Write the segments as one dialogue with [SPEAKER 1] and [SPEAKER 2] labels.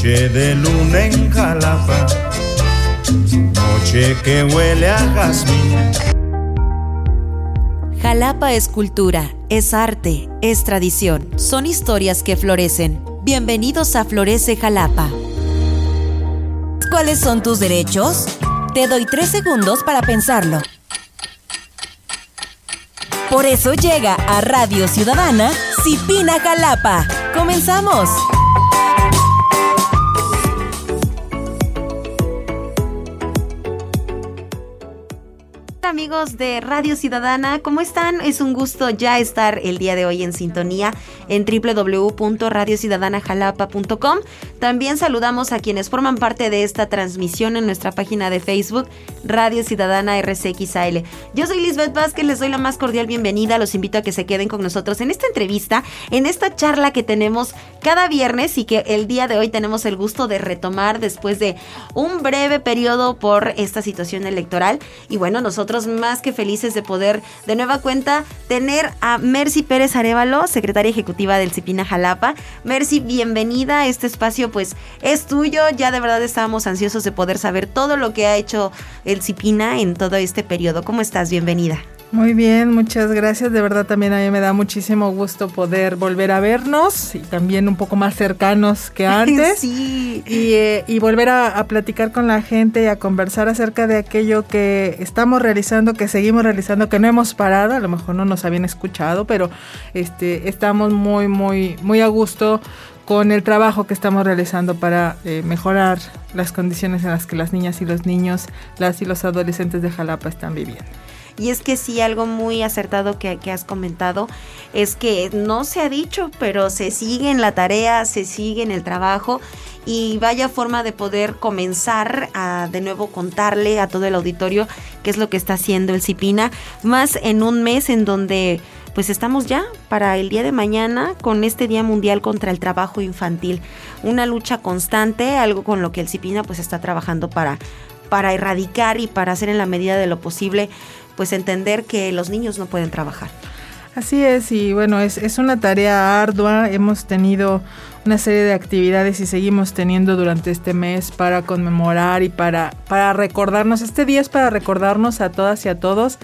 [SPEAKER 1] Noche de luna en Jalapa, noche que huele a jazmín.
[SPEAKER 2] Jalapa es cultura, es arte, es tradición, son historias que florecen. Bienvenidos a Florece Jalapa. ¿Cuáles son tus derechos? Te doy tres segundos para pensarlo. Por eso llega a Radio Ciudadana Cipina Jalapa. ¡Comenzamos! Amigos de Radio Ciudadana, ¿cómo están? Es un gusto ya estar el día de hoy en sintonía en www.radiociudadanajalapa.com. También saludamos a quienes forman parte de esta transmisión en nuestra página de Facebook, Radio Ciudadana RCXAL. Yo soy Lisbeth Vázquez, les doy la más cordial bienvenida, los invito a que se queden con nosotros en esta entrevista, en esta charla que tenemos cada viernes y que el día de hoy tenemos el gusto de retomar después de un breve periodo por esta situación electoral. Y bueno, nosotros más que felices de poder de nueva cuenta tener a Mercy Pérez Arevalo, secretaria ejecutiva del Cipina Jalapa. Mercy, bienvenida. Este espacio pues es tuyo. Ya de verdad estábamos ansiosos de poder saber todo lo que ha hecho el Cipina en todo este periodo. ¿Cómo estás? Bienvenida.
[SPEAKER 3] Muy bien, muchas gracias. De verdad también a mí me da muchísimo gusto poder volver a vernos y también un poco más cercanos que antes.
[SPEAKER 2] sí.
[SPEAKER 3] Y, eh, y volver a, a, platicar con la gente y a conversar acerca de aquello que estamos realizando, que seguimos realizando, que no hemos parado. A lo mejor no nos habían escuchado, pero este, estamos muy, muy, muy a gusto con el trabajo que estamos realizando para eh, mejorar las condiciones en las que las niñas y los niños, las y los adolescentes de Jalapa están viviendo.
[SPEAKER 2] Y es que sí, algo muy acertado que, que, has comentado es que no se ha dicho, pero se sigue en la tarea, se sigue en el trabajo y vaya forma de poder comenzar a de nuevo contarle a todo el auditorio qué es lo que está haciendo el CIPINA, más en un mes en donde pues estamos ya para el día de mañana con este Día Mundial contra el Trabajo Infantil. Una lucha constante, algo con lo que el CIPINA pues está trabajando para, para erradicar y para hacer en la medida de lo posible pues entender que los niños no pueden trabajar.
[SPEAKER 3] Así es, y bueno, es, es, una tarea ardua. Hemos tenido una serie de actividades y seguimos teniendo durante este mes para conmemorar y para, para recordarnos. Este día es para recordarnos a todas y a todos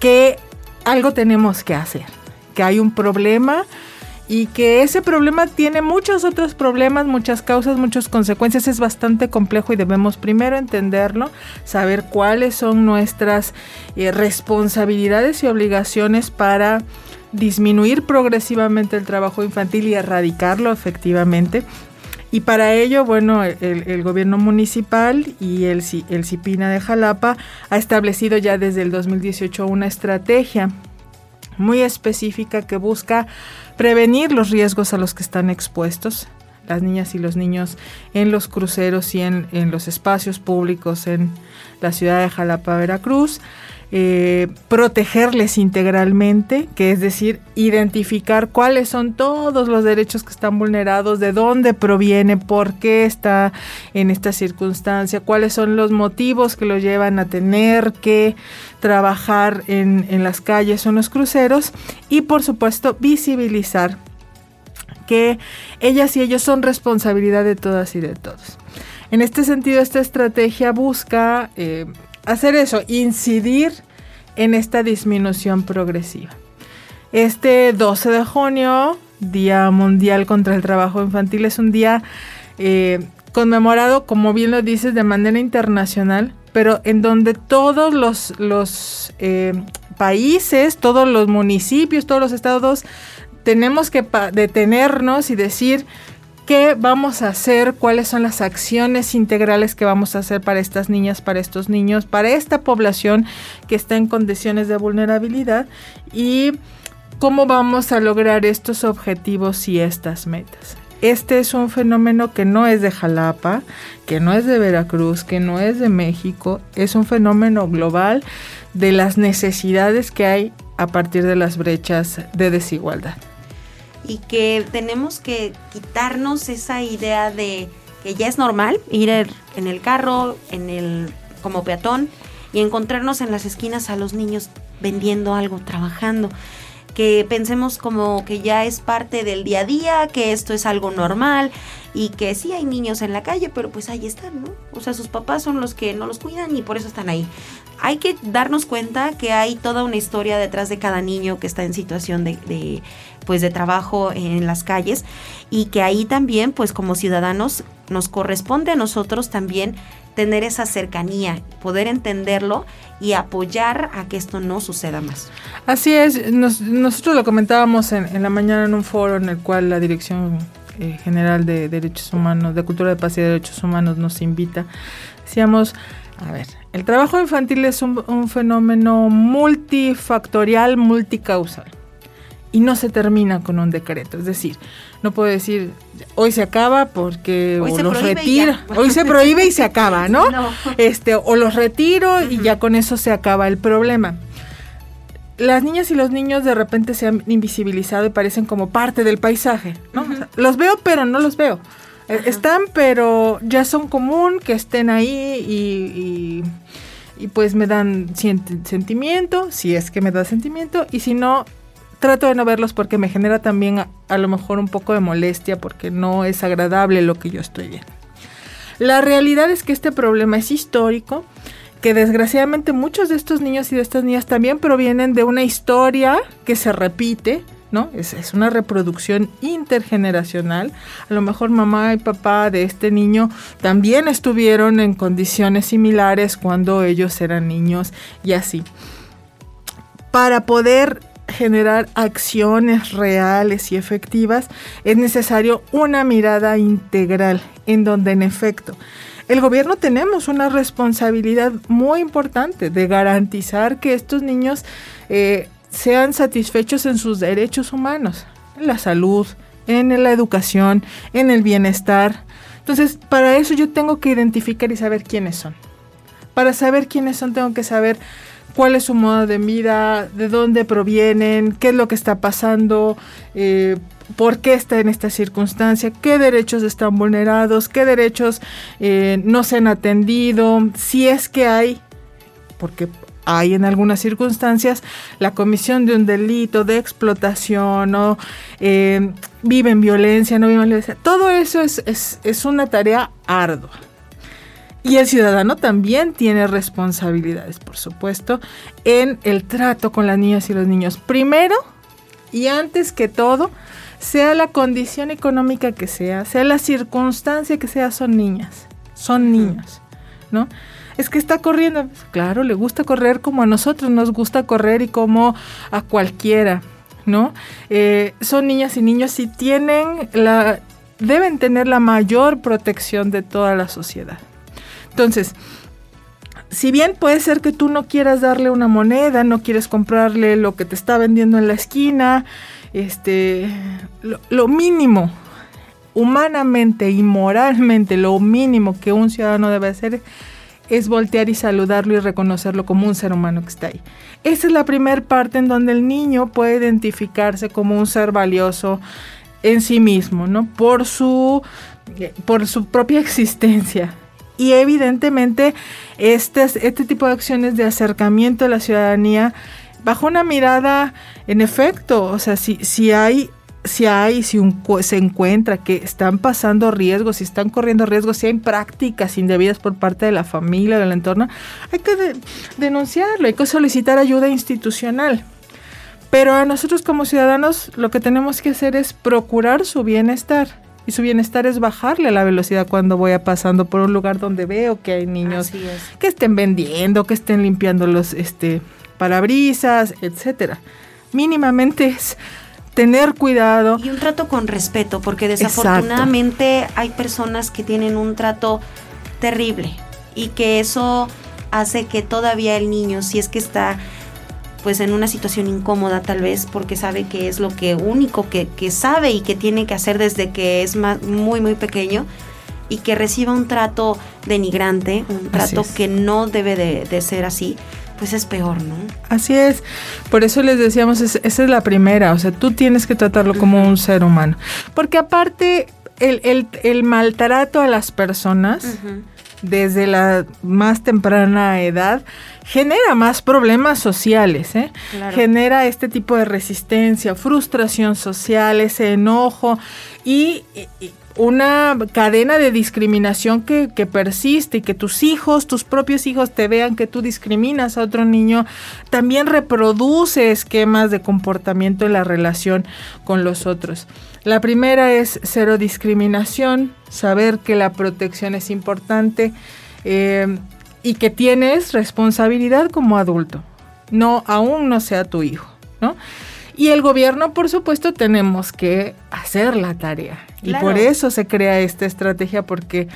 [SPEAKER 3] que algo tenemos que hacer, que hay un problema y que ese problema tiene muchos otros problemas, muchas causas, muchas consecuencias. Es bastante complejo y debemos primero entenderlo, saber cuáles son nuestras eh, responsabilidades y obligaciones para disminuir progresivamente el trabajo infantil y erradicarlo efectivamente. Y para ello, bueno, el, gobierno municipal y el, el CIPINA de Jalapa ha establecido ya desde el 2018 una estrategia muy específica que busca prevenir los riesgos a los que están expuestos las niñas y los niños en los cruceros y en, en los espacios públicos en la ciudad de Jalapa, Veracruz. Eh, protegerles integralmente, que es decir, identificar cuáles son todos los derechos que están vulnerados, de dónde proviene, por qué está en esta circunstancia, cuáles son los motivos que lo llevan a tener que trabajar en, en las calles o en los cruceros y por supuesto visibilizar que ellas y ellos son responsabilidad de todas y de todos. En este sentido, esta estrategia busca eh, hacer eso, incidir en esta disminución progresiva. Este 12 de junio, Día Mundial contra el Trabajo Infantil, es un día eh, conmemorado, como bien lo dices, de manera internacional, pero en donde todos los, los eh, países, todos los municipios, todos los estados, tenemos que detenernos y decir qué vamos a hacer, cuáles son las acciones integrales que vamos a hacer para estas niñas, para estos niños, para esta población que está en condiciones de vulnerabilidad y cómo vamos a lograr estos objetivos y estas metas. Este es un fenómeno que no es de Jalapa, que no es de Veracruz, que no es de México, es un fenómeno global de las necesidades que hay a partir de las brechas de desigualdad
[SPEAKER 2] y que tenemos que quitarnos esa idea de que ya es normal ir en el carro, en el como peatón y encontrarnos en las esquinas a los niños vendiendo algo, trabajando. que pensemos como que ya es parte del día a día, que esto es algo normal y que sí hay niños en la calle, pero pues ahí están, ¿no? O sea, sus papás son los que no los cuidan y por eso están ahí. Hay que darnos cuenta que hay toda una historia detrás de cada niño que está en situación de, de pues de trabajo en las calles y que ahí también pues como ciudadanos nos corresponde a nosotros también tener esa cercanía, poder entenderlo y apoyar a que esto no suceda más.
[SPEAKER 3] Así es, nosotros lo comentábamos en, la mañana en un foro en el cual la Dirección eh, General de Derechos Humanos, de Cultura de Paz y Derechos Humanos nos invita. Decíamos, a ver, el trabajo infantil es un fenómeno multifactorial, multicausal y no se termina con un decreto. Es decir, no puedo decir hoy se acaba porque
[SPEAKER 2] hoy
[SPEAKER 3] o
[SPEAKER 2] se
[SPEAKER 3] los retira, hoy se prohíbe y se acaba, ¿no? Este, o los retiro y ya con eso se acaba el problema. Las niñas y los niños de repente se han invisibilizado y parecen como parte del paisaje, ¿no? los veo pero no los veo. Eh, están pero ya son común que estén ahí y, y pues me dan sentimiento, si es que me da sentimiento, y si no, trato de no verlos porque me genera también a, lo mejor un poco de molestia porque no es agradable lo que yo estoy viendo. La realidad es que este problema es histórico, que desgraciadamente muchos de estos niños y de estas niñas también provienen de una historia que se repite, ¿no? Es, es, una reproducción intergeneracional. A lo mejor mamá y papá de este niño también estuvieron en condiciones similares cuando ellos eran niños y así. Para poder generar acciones reales y efectivas, es necesario una mirada integral en donde en efecto el gobierno tenemos una responsabilidad muy importante de garantizar que estos niños eh, sean satisfechos en sus derechos humanos, en la salud, en la educación, en el bienestar. Entonces, para eso yo tengo que identificar y saber quiénes son. Para saber quiénes son, tengo que saber cuál es su modo de vida, de dónde provienen, qué es lo que está pasando, eh, por qué está en esta circunstancia, qué derechos están vulnerados, qué derechos eh, no se han atendido, si es que hay, porque hay en algunas circunstancias la comisión de un delito de explotación o eh, viven violencia, no viven violencia. Todo eso es, es una tarea ardua. Y el ciudadano también tiene responsabilidades, por supuesto, en el trato con las niñas y los niños. Primero y antes que todo, sea la condición económica que sea, sea la circunstancia que sea, son niñas, son niños, ¿no? Es que está corriendo, claro, le gusta correr como a nosotros nos gusta correr y como a cualquiera, ¿no? Eh, son niñas y niños y tienen la, deben tener la mayor protección de toda la sociedad. Entonces, si bien puede ser que tú no quieras darle una moneda, no quieres comprarle lo que te está vendiendo en la esquina, este, lo, mínimo, humanamente y moralmente, lo mínimo que un ciudadano debe hacer es voltear y saludarlo y reconocerlo como un ser humano que está ahí. Esa es la primera parte en donde el niño puede identificarse como un ser valioso en sí mismo, ¿no? Por su, por su propia existencia. Y evidentemente este, este tipo de acciones de acercamiento a la ciudadanía bajo una mirada, en efecto, o sea, si, si hay si hay, si se encuentra que están pasando riesgos, si están corriendo riesgos, si hay prácticas indebidas por parte de la familia, del entorno, hay que denunciarlo, hay que solicitar ayuda institucional. Pero a nosotros como ciudadanos lo que tenemos que hacer es procurar su bienestar. Y su bienestar es bajarle la velocidad cuando voy pasando por un lugar donde veo que hay niños que estén vendiendo, que estén limpiando los este, parabrisas, etcétera. Mínimamente es tener cuidado.
[SPEAKER 2] Y un trato con respeto, porque desafortunadamente hay personas que tienen un trato terrible y que eso hace que todavía el niño, si es que está pues en una situación incómoda tal vez porque sabe que es lo que único que, sabe y que tiene que hacer desde que es muy muy pequeño y que reciba un trato denigrante, un trato que no debe de, ser así, pues es peor, ¿no?
[SPEAKER 3] Así es. Por eso les decíamos, esa es la primera, o sea, tú tienes que tratarlo como un ser humano. Porque aparte, el, el, maltrato a las personas desde la más temprana edad genera más problemas sociales, ¿eh? genera este tipo de resistencia, frustración social, ese enojo y, una cadena de discriminación que, que, persiste y que tus hijos, tus propios hijos te vean que tú discriminas a otro niño, también reproduce esquemas de comportamiento en la relación con los otros. La primera es cero discriminación, saber que la protección es importante eh, y que tienes responsabilidad como adulto, no aún no sea tu hijo, ¿no? Y el gobierno, por supuesto, tenemos que hacer la tarea. Y por eso se crea esta estrategia, porque,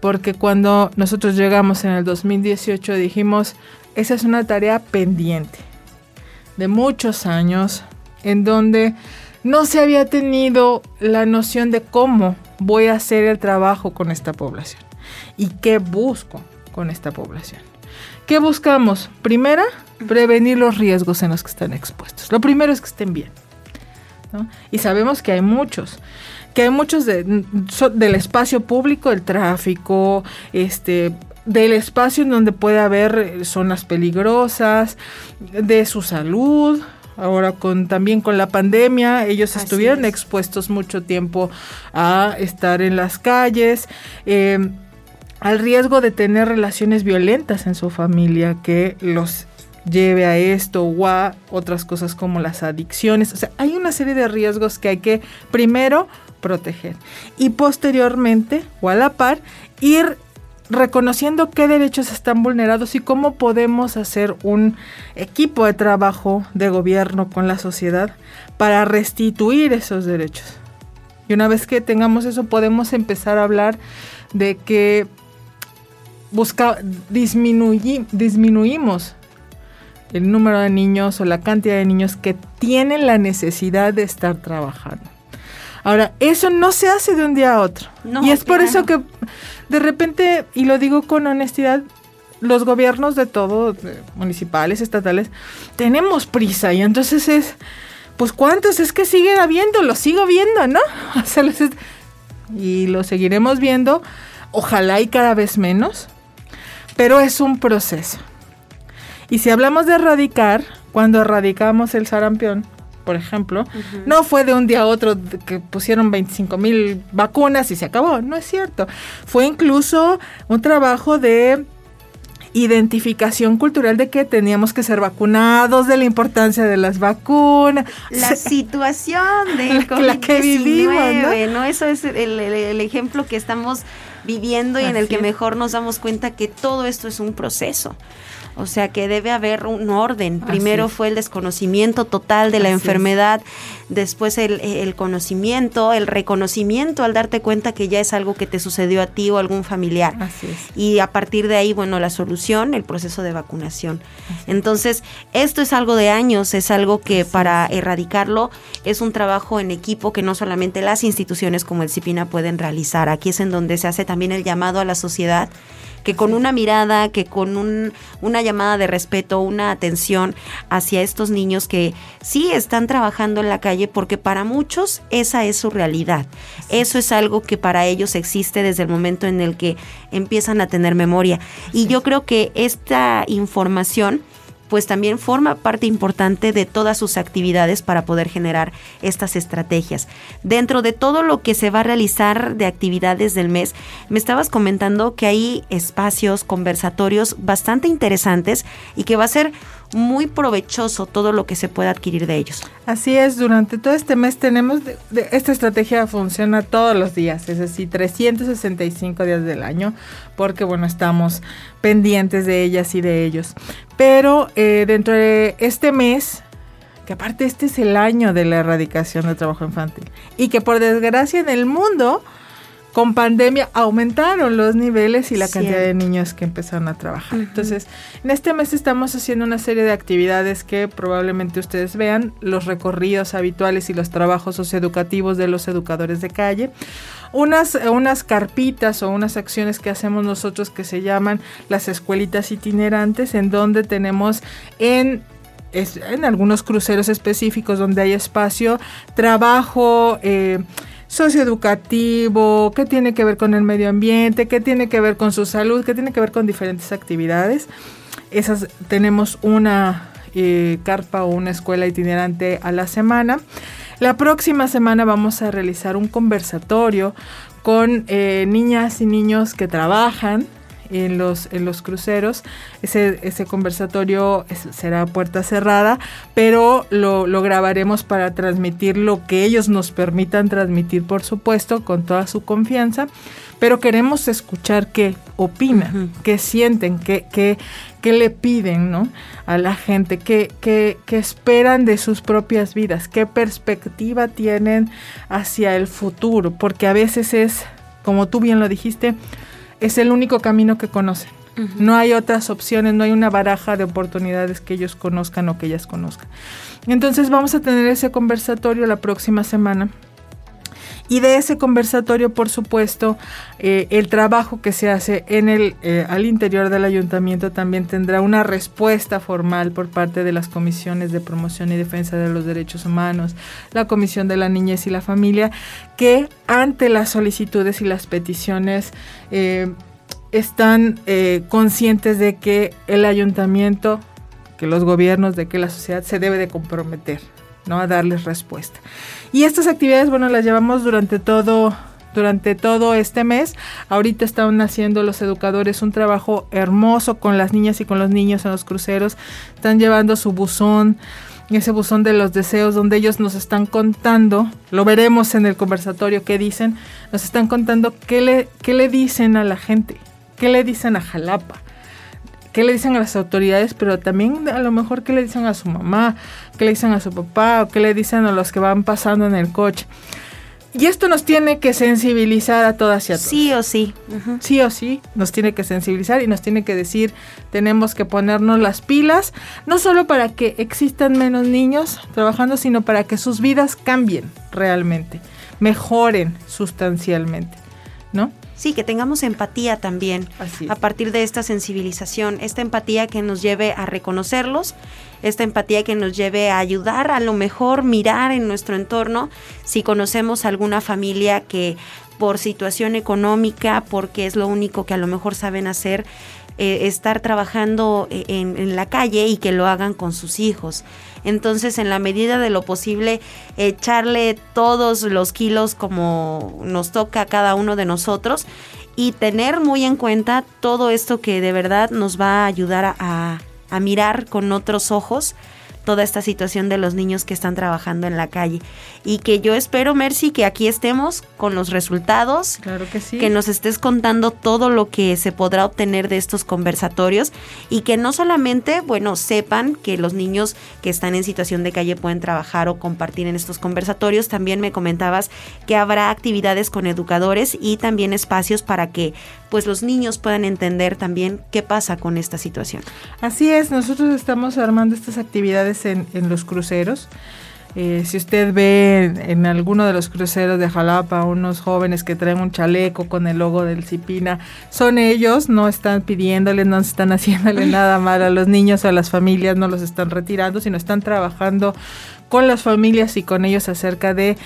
[SPEAKER 3] porque cuando nosotros llegamos en el 2018 dijimos, esa es una tarea pendiente de muchos años, en donde no se había tenido la noción de cómo voy a hacer el trabajo con esta población y qué busco con esta población. ¿Qué buscamos? Primera, prevenir los riesgos en los que están expuestos. Lo primero es que estén bien. Y sabemos que hay muchos que hay muchos del espacio público, el tráfico, este, del espacio en donde puede haber zonas peligrosas, de su salud, ahora con también con la pandemia, ellos estuvieron expuestos mucho tiempo a estar en las calles. Eh, al riesgo de tener relaciones violentas en su familia que los lleve a esto o a otras cosas como las adicciones. O sea, hay una serie de riesgos que hay que primero proteger y posteriormente o a la par ir reconociendo qué derechos están vulnerados y cómo podemos hacer un equipo de trabajo de gobierno con la sociedad para restituir esos derechos. Y una vez que tengamos eso, podemos empezar a hablar de que busca, disminuimos el número de niños o la cantidad de niños que tienen la necesidad de estar trabajando. Ahora, eso no se hace de un día a otro. y es por eso que de repente, y lo digo con honestidad, los gobiernos de todo, municipales, estatales, tenemos prisa y entonces es, pues cuántos es que siguen habiendo, lo sigo viendo, ¿no? y lo seguiremos viendo, ojalá y cada vez menos, pero es un proceso. Y si hablamos de erradicar, cuando erradicamos el sarampión, por ejemplo, no fue de un día a otro que pusieron 25 mil vacunas y se acabó, no es cierto. Fue incluso un trabajo de identificación cultural de que teníamos que ser vacunados, de la importancia de las vacunas.
[SPEAKER 2] La situación de la, que vivimos, ¿no? Eso es el, ejemplo que estamos viviendo y en el que mejor nos damos cuenta que todo esto es un proceso. O sea que debe haber un orden. Primero fue el desconocimiento total de la enfermedad, después el, conocimiento, el reconocimiento al darte cuenta que ya es algo que te sucedió a ti o a algún familiar. Y a partir de ahí, bueno, la solución, el proceso de vacunación. Entonces, esto es algo de años, es algo que para erradicarlo es un trabajo en equipo que no solamente las instituciones como el CIPINA pueden realizar. Aquí es en donde se hace también el llamado a la sociedad que con una mirada, que con un, una llamada de respeto, una atención hacia estos niños que sí están trabajando en la calle, porque para muchos esa es su realidad. Eso es algo que para ellos existe desde el momento en el que empiezan a tener memoria. Y yo creo que esta información pues también forma parte importante de todas sus actividades para poder generar estas estrategias. Dentro de todo lo que se va a realizar de actividades del mes, me estabas comentando que hay espacios, conversatorios bastante interesantes y que va a ser muy provechoso todo lo que se pueda adquirir de ellos.
[SPEAKER 3] Así es, durante todo este mes tenemos, esta estrategia funciona todos los días, es decir, 365 días del año, porque bueno, estamos pendientes de ellas y de ellos. Pero eh, dentro de este mes, que aparte este es el año de la erradicación del trabajo infantil, y que por desgracia en el mundo con pandemia aumentaron los niveles y la cantidad de niños que empezaron a trabajar. Entonces, en este mes estamos haciendo una serie de actividades que probablemente ustedes vean, los recorridos habituales y los trabajos socioeducativos de los educadores de calle. Unas, unas carpitas o unas acciones que hacemos nosotros que se llaman las escuelitas itinerantes, en donde tenemos en en algunos cruceros específicos donde hay espacio, trabajo, eh, socioeducativo, que tiene que ver con el medio ambiente, que tiene que ver con su salud, que tiene que ver con diferentes actividades. Esas tenemos una eh, carpa o una escuela itinerante a la semana. La próxima semana vamos a realizar un conversatorio con eh, niñas y niños que trabajan en los, en los cruceros. Ese, ese conversatorio será puerta cerrada, pero lo, lo, grabaremos para transmitir lo que ellos nos permitan transmitir, por supuesto, con toda su confianza. Pero queremos escuchar qué opinan, qué sienten, qué, qué, qué, le piden ¿no? a la gente, qué, qué, qué esperan de sus propias vidas, qué perspectiva tienen hacia el futuro, porque a veces es, como tú bien lo dijiste, es el único camino que conocen. No hay otras opciones, no hay una baraja de oportunidades que ellos conozcan o que ellas conozcan. Entonces vamos a tener ese conversatorio la próxima semana. Y de ese conversatorio, por supuesto, eh, el trabajo que se hace en el, eh, al interior del ayuntamiento también tendrá una respuesta formal por parte de las comisiones de promoción y defensa de los derechos humanos, la Comisión de la Niñez y la Familia, que ante las solicitudes y las peticiones eh, están conscientes de que el ayuntamiento, que los gobiernos, de que la sociedad se debe de comprometer ¿no? a darles respuesta. Y estas actividades, bueno, las llevamos durante todo durante todo este mes. Ahorita están haciendo los educadores un trabajo hermoso con las niñas y con los niños en los cruceros. Están llevando su buzón, ese buzón de los deseos, donde ellos nos están contando, lo veremos en el conversatorio que dicen, nos están contando qué le, qué le dicen a la gente, qué le dicen a Jalapa qué le dicen a las autoridades, pero también a lo mejor qué le dicen a su mamá, qué le dicen a su papá o qué le dicen a los que van pasando en el coche. Y esto nos tiene que sensibilizar a todas y a todos.
[SPEAKER 2] Sí o sí.
[SPEAKER 3] Sí o sí, nos tiene que sensibilizar y nos tiene que decir, tenemos que ponernos las pilas, no solo para que existan menos niños trabajando, sino para que sus vidas cambien realmente, mejoren sustancialmente, ¿no?
[SPEAKER 2] Sí, que tengamos empatía también a partir de esta sensibilización, esta empatía que nos lleve a reconocerlos, esta empatía que nos lleve a ayudar a lo mejor mirar en nuestro entorno si conocemos alguna familia que por situación económica, porque es lo único que a lo mejor saben hacer, eh, estar trabajando eh, en, la calle y que lo hagan con sus hijos. Entonces, en la medida de lo posible, echarle todos los kilos como nos toca a cada uno de nosotros y tener muy en cuenta todo esto que de verdad nos va a ayudar a mirar con otros ojos toda esta situación de los niños que están trabajando en la calle. Y que yo espero, Mercy, que aquí estemos con los resultados.
[SPEAKER 3] Claro que sí.
[SPEAKER 2] Que nos estés contando todo lo que se podrá obtener de estos conversatorios y que no solamente, bueno, sepan que los niños que están en situación de calle pueden trabajar o compartir en estos conversatorios. También me comentabas que habrá actividades con educadores y también espacios para que pues los niños puedan entender también qué pasa con esta situación.
[SPEAKER 3] Así es, nosotros estamos armando estas actividades en, los cruceros. Eh, si usted ve en, alguno de los cruceros de Jalapa unos jóvenes que traen un chaleco con el logo del Cipina, son ellos, no están pidiéndole, no están haciéndole nada mal a los niños a las familias, no los están retirando, sino están trabajando con las familias y con ellos acerca de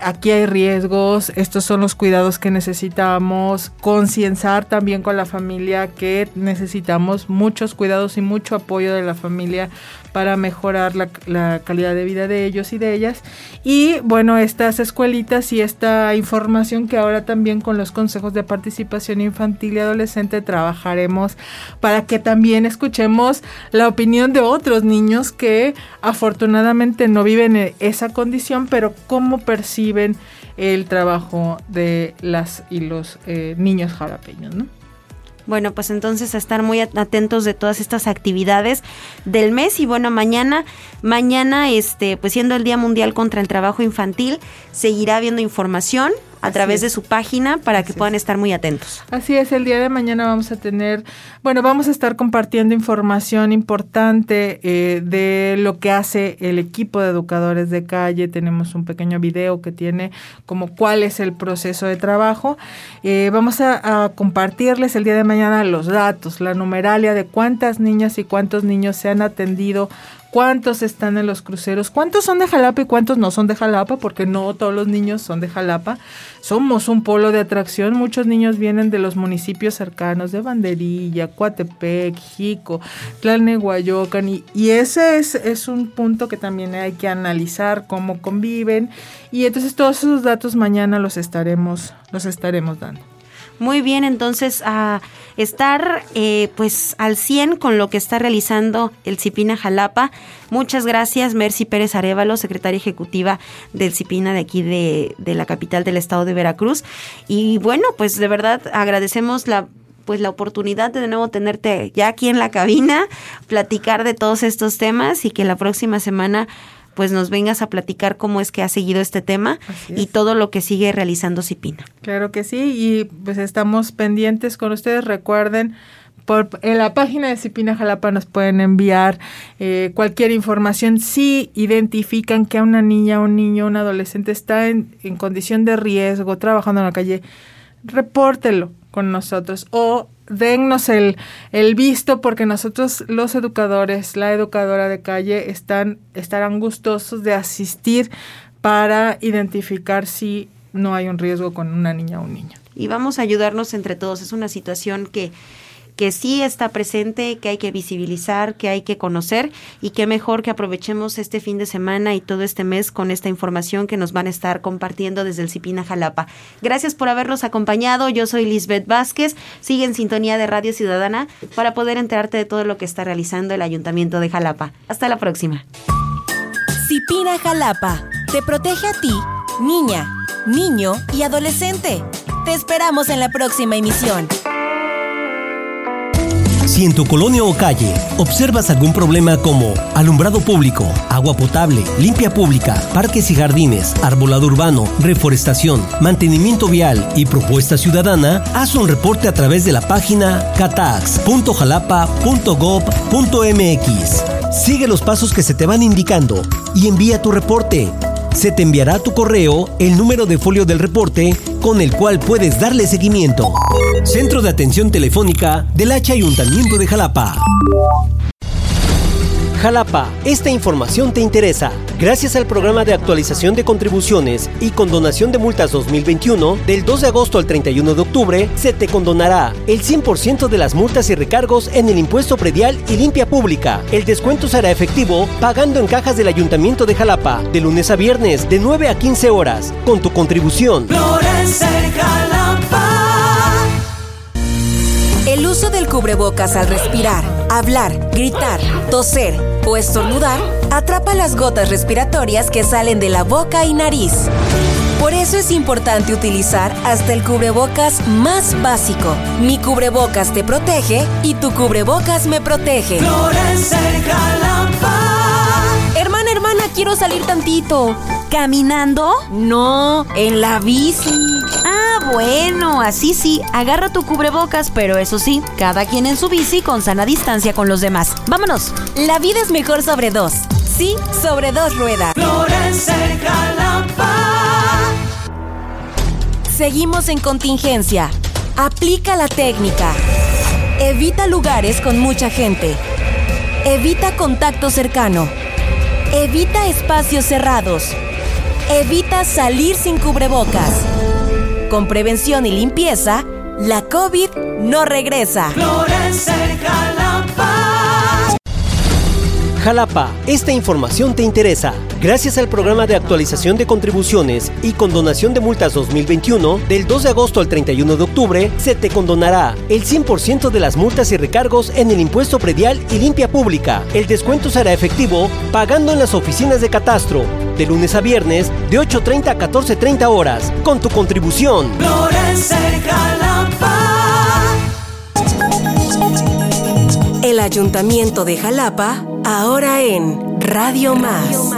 [SPEAKER 3] aquí hay riesgos, estos son los cuidados que necesitamos, concienciar también con la familia que necesitamos muchos cuidados y mucho apoyo de la familia para mejorar la, calidad de vida de ellos y de ellas. Y bueno, estas escuelitas y esta información que ahora también con los consejos de participación infantil y adolescente trabajaremos para que también escuchemos la opinión de otros niños que afortunadamente no viven en esa condición, pero cómo perciben el trabajo de las y los eh, niños jalapeños, ¿no?
[SPEAKER 2] Bueno, pues entonces a estar muy atentos de todas estas actividades del mes y bueno, mañana, mañana, este, pues siendo el Día Mundial contra el Trabajo Infantil, seguirá habiendo información a través de su página para que puedan estar muy atentos.
[SPEAKER 3] Así es, el día de mañana vamos a tener, bueno, vamos a estar compartiendo información importante eh, de lo que hace el equipo de educadores de calle. Tenemos un pequeño video que tiene como cuál es el proceso de trabajo. Eh, vamos a, a compartirles el día de mañana los datos, la numeralia de cuántas niñas y cuántos niños se han atendido cuántos están en los cruceros, cuántos son de Jalapa y cuántos no son de Jalapa, porque no todos los niños son de Jalapa. Somos un polo de atracción, muchos niños vienen de los municipios cercanos de Banderilla, Coatepec, Jico, Tlalnehuayocan, y, y ese es, es un punto que también hay que analizar cómo conviven, y entonces todos esos datos mañana los estaremos, los estaremos dando.
[SPEAKER 2] Muy bien, entonces a estar eh, pues al 100 con lo que está realizando el CIPINA Jalapa. Muchas gracias, Mercy Pérez Arevalo, secretaria ejecutiva del CIPINA de aquí de, de la capital del estado de Veracruz. Y bueno, pues de verdad agradecemos la pues la oportunidad de de nuevo tenerte ya aquí en la cabina, platicar de todos estos temas y que la próxima semana pues nos vengas a platicar cómo es que ha seguido este tema y todo lo que sigue realizando Cipina.
[SPEAKER 3] Claro que sí, y pues estamos pendientes con ustedes. Recuerden, por, en la página de Cipina Jalapa nos pueden enviar eh, cualquier información. Si identifican que a una niña, un niño, un adolescente está en, en condición de riesgo, trabajando en la calle, repórtelo con nosotros o dennos el, el visto porque nosotros los educadores, la educadora de calle, están, estarán gustosos de asistir para identificar si no hay un riesgo con una niña o un niño.
[SPEAKER 2] Y vamos a ayudarnos entre todos. Es una situación que que sí está presente, que hay que visibilizar, que hay que conocer y que mejor que aprovechemos este fin de semana y todo este mes con esta información que nos van a estar compartiendo desde el Cipina Jalapa. Gracias por habernos acompañado. Yo soy Lisbeth Vázquez. Sigue en sintonía de Radio Ciudadana para poder enterarte de todo lo que está realizando el Ayuntamiento de Jalapa. Hasta la próxima.
[SPEAKER 4] Cipina Jalapa te protege a ti, niña, niño y adolescente. Te esperamos en la próxima emisión.
[SPEAKER 5] Si en tu colonia o calle observas algún problema como alumbrado público, agua potable, limpia pública, parques y jardines, arbolado urbano, reforestación, mantenimiento vial y propuesta ciudadana, haz un reporte a través de la página catax.jalapa.gov.mx. Sigue los pasos que se te van indicando y envía tu reporte se te enviará a tu correo el número de folio del reporte con el cual puedes darle seguimiento. Centro de Atención Telefónica del H Ayuntamiento de Jalapa. Jalapa, esta información te interesa. Gracias al programa de actualización de contribuciones y condonación de multas 2021, del 2 de agosto al 31 de octubre, se te condonará el 100% de las multas y recargos en el impuesto predial y limpia pública. El descuento será efectivo pagando en cajas del Ayuntamiento de Jalapa, de lunes a viernes, de 9 a 15 horas, con tu contribución.
[SPEAKER 4] El uso del cubrebocas al respirar, hablar, gritar, toser o estornudar atrapa las gotas respiratorias que salen de la boca y nariz. Por eso es importante utilizar hasta el cubrebocas más básico. Mi cubrebocas te protege y tu cubrebocas me protege. Hermana, quiero salir tantito.
[SPEAKER 2] ¿Caminando?
[SPEAKER 4] No, en la bici.
[SPEAKER 2] Ah, bueno, así sí. Agarra tu cubrebocas, pero eso sí, cada quien en su bici con sana distancia con los demás. Vámonos.
[SPEAKER 4] La vida es mejor sobre dos. Sí, sobre dos ruedas. Seguimos en contingencia. Aplica la técnica. Evita lugares con mucha gente. Evita contacto cercano. Evita espacios cerrados. Evita salir sin cubrebocas. Con prevención y limpieza, la COVID no regresa.
[SPEAKER 5] Jalapa, esta información te interesa. Gracias al programa de actualización de contribuciones y condonación de multas 2021, del 2 de agosto al 31 de octubre, se te condonará el 100% de las multas y recargos en el impuesto predial y limpia pública. El descuento será efectivo pagando en las oficinas de catastro, de lunes a viernes, de 8.30 a 14.30 horas, con tu contribución.
[SPEAKER 4] El Ayuntamiento de Jalapa, ahora en Radio Más.